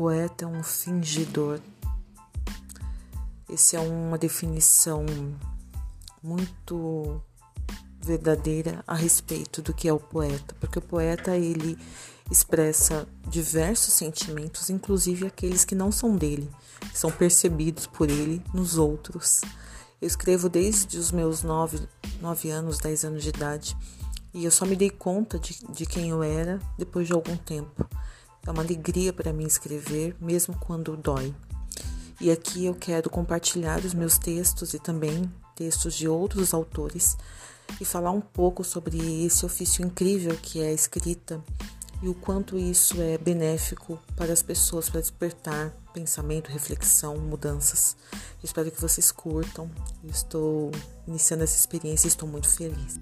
poeta é um fingidor. Essa é uma definição muito verdadeira a respeito do que é o poeta, porque o poeta ele expressa diversos sentimentos, inclusive aqueles que não são dele, que são percebidos por ele nos outros. Eu escrevo desde os meus nove, nove anos, dez anos de idade, e eu só me dei conta de, de quem eu era depois de algum tempo. É uma alegria para mim escrever, mesmo quando dói. E aqui eu quero compartilhar os meus textos e também textos de outros autores e falar um pouco sobre esse ofício incrível que é a escrita e o quanto isso é benéfico para as pessoas para despertar pensamento, reflexão, mudanças. Espero que vocês curtam. estou iniciando essa experiência e estou muito feliz.